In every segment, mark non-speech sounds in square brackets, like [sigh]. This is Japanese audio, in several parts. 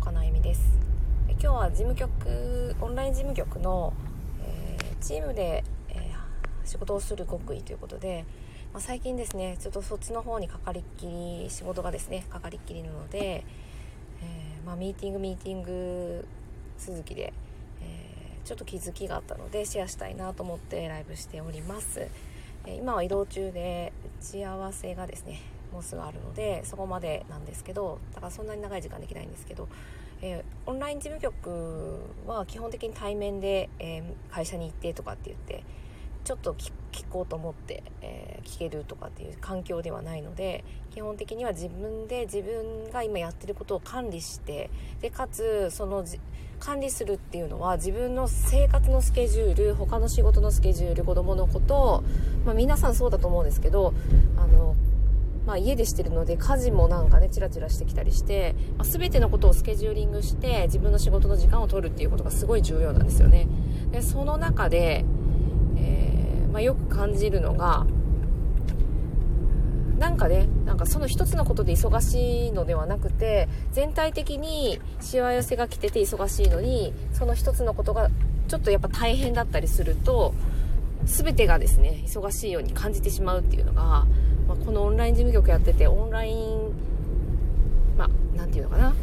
金恵美です。今日は事務局オンライン事務局の、えー、チームで、えー、仕事をする極意ということで、まあ、最近ですねちょっとそっちの方にかかりっきり仕事がですねかかりっきりなので、えー、まあ、ミーティングミーティング続きで、えちょっと気づきがあったのでシェアしたいなと思ってライブしております、え今は移動中で打ち合わせがですねもうすぐあるのでそこまでなんですけどだからそんなに長い時間できないんですけど、えー、オンライン事務局は基本的に対面で、えー、会社に行ってとかって言ってちょっと聞こうと思って、えー、聞けるとかっていう環境ではないので基本的には自分で自分が今やってることを管理してでかつその管理するっていうのは自分の生活のスケジュール他の仕事のスケジュール子供のこと、まあ、皆さんそうだと思うんですけどあのまあ、家でしてるので家事もなんかねチラチラしてきたりして、まあ、全てのことをスケジューリングして自分の仕事の時間を取るっていうことがすごい重要なんですよね。でその中で、えー、まあ、よく感じるのがなんかねなんかその一つのことで忙しいのではなくて全体的にしわ寄せが来てて忙しいのにその一つのことがちょっとやっぱ大変だったりすると全てがですね忙しいように感じてしまうっていうのがまあ、このオンライン事務局やっててオンラインまあ何て言うのかな。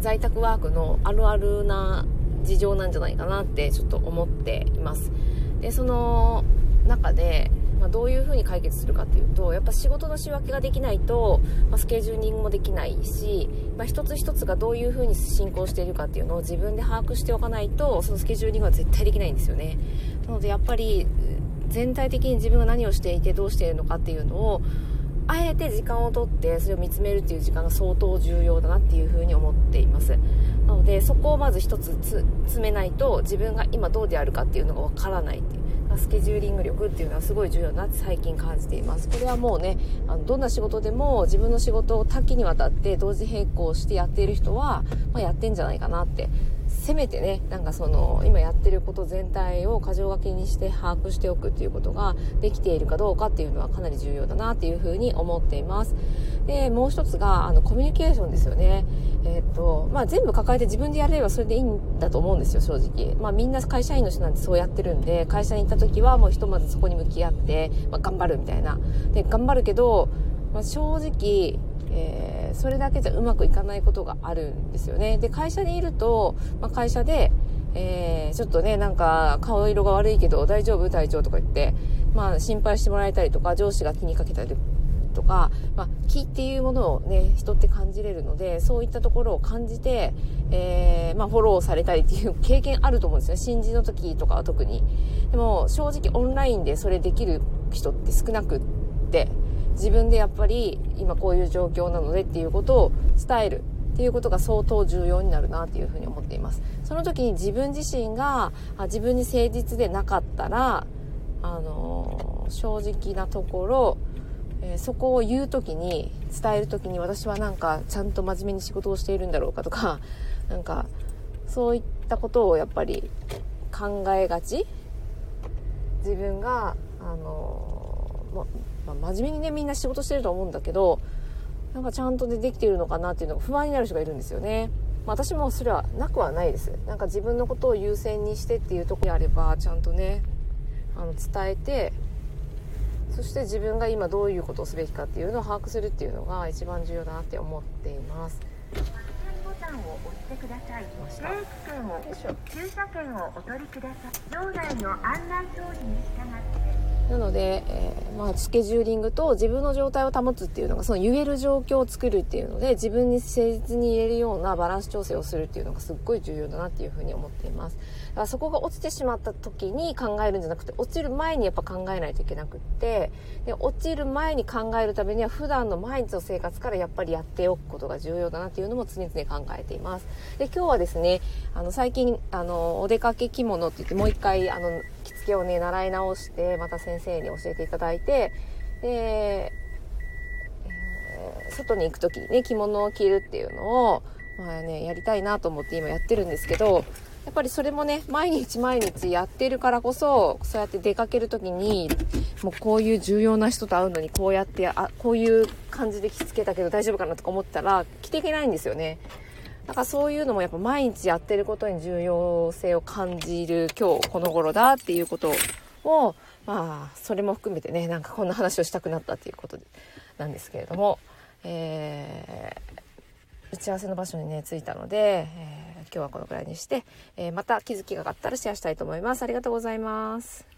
在宅ワークのあるあるな事情なんじゃないかなってちょっと思っています。でその中で、まあ、どういうふうに解決するかっていうとやっぱ仕事の仕分けができないと、まあ、スケジューリングもできないし、まあ、一つ一つがどういうふうに進行しているかっていうのを自分で把握しておかないとそのスケジューリングは絶対できないんですよね。なのでやっぱり全体的に自分が何をしていてどうしているのかっていうのをあえて時間をとってそれを見つめるっていう時間が相当重要だなっていうふうに思っています。なのでそこをまず一つ詰めないと自分が今どうであるかっていうのがわからないっていう。スケジューリング力っていうのはすごい重要だなって最近感じています。これはもうねあのどんな仕事でも自分の仕事を多岐にわたって同時並行してやっている人は、まあ、やってんじゃないかなってせめてねなんかその今やってること全体を箇条書きにして把握しておくっていうことができているかどうかっていうのはかなり重要だなっていうふうに思っています。でもう一つがあのコミュニケーションですよね。えー、っとまあ、全部抱えて自分でやれればそれでいいんだと思うんですよ正直、まあ、みんな会社員の人なんてそうやってるんで会社に行った時はもうひとまずそこに向き合って、まあ、頑張るみたいな。で頑張るけど、まあ、正直えー、それだけじゃうまくいかないことがあるんですよね。で、会社にいると、まあ、会社で、えー、ちょっとね、なんか顔色が悪いけど大丈夫？隊長とか言って、まあ心配してもらえたりとか、上司が気にかけたりとか、まあ、気っていうものをね、人って感じれるので、そういったところを感じて、えー、まあ、フォローされたりっていう [laughs] 経験あると思うんですよ。新人の時とかは特に。でも、正直オンラインでそれできる人って少なくって、自分でやっぱり今こういう状況なのでっていうことを伝えるっていうことが相当重要になるなっていうふうに思っています。その時に自分自身が自分に誠実でなかったらあのー、正直なところ、えー、そこを言う時に伝える時に私はなんかちゃんと真面目に仕事をしているんだろうかとか [laughs] なんかそういったことをやっぱり考えがち。自分があのーまあ、真面目にねみんな仕事してると思うんだけどなんかちゃんとでできているのかなっていうのが不安になる人がいるんですよね。まあ、私もそれはなくはないです。なんか自分のことを優先にしてっていうとこであればちゃんとねあの伝えてそして自分が今どういうことをすべきかっていうのを把握するっていうのが一番重要だなって思っています。ボタンを押してください。駐車券をお取りください。場内の案内表示に従ってなので、えー、まあ、スケジューリングと自分の状態を保つっていうのが、その言える状況を作るっていうので、自分に誠実に言えるようなバランス調整をするっていうのがすっごい重要だなっていうふうに思っています。だからそこが落ちてしまった時に考えるんじゃなくて、落ちる前にやっぱ考えないといけなくって、で、落ちる前に考えるためには普段の毎日の生活からやっぱりやっておくことが重要だなっていうのも常々考えています。で、今日はですね、あの、最近、あの、お出かけ着物って言ってもう一回、あの、けをね、習い直して、また先生に教えていただいて、で、えー、外に行く時にね、着物を着るっていうのを、まあね、やりたいなと思って今やってるんですけど、やっぱりそれもね毎日毎日やってるからこそそうやって出かける時にもうこういう重要な人と会うのにこうやってあこういう感じで着付けたけど大丈夫かなとか思ったら着ていけないんですよね。だからそういうのもやっぱ毎日やってることに重要性を感じる今日この頃だっていうことをまあそれも含めてねなんかこんな話をしたくなったっていうことなんですけれども、えー、打ち合わせの場所にね着いたので、えー、今日はこのくらいにして、えー、また気づきがあったらシェアしたいと思います。ありがとうございます。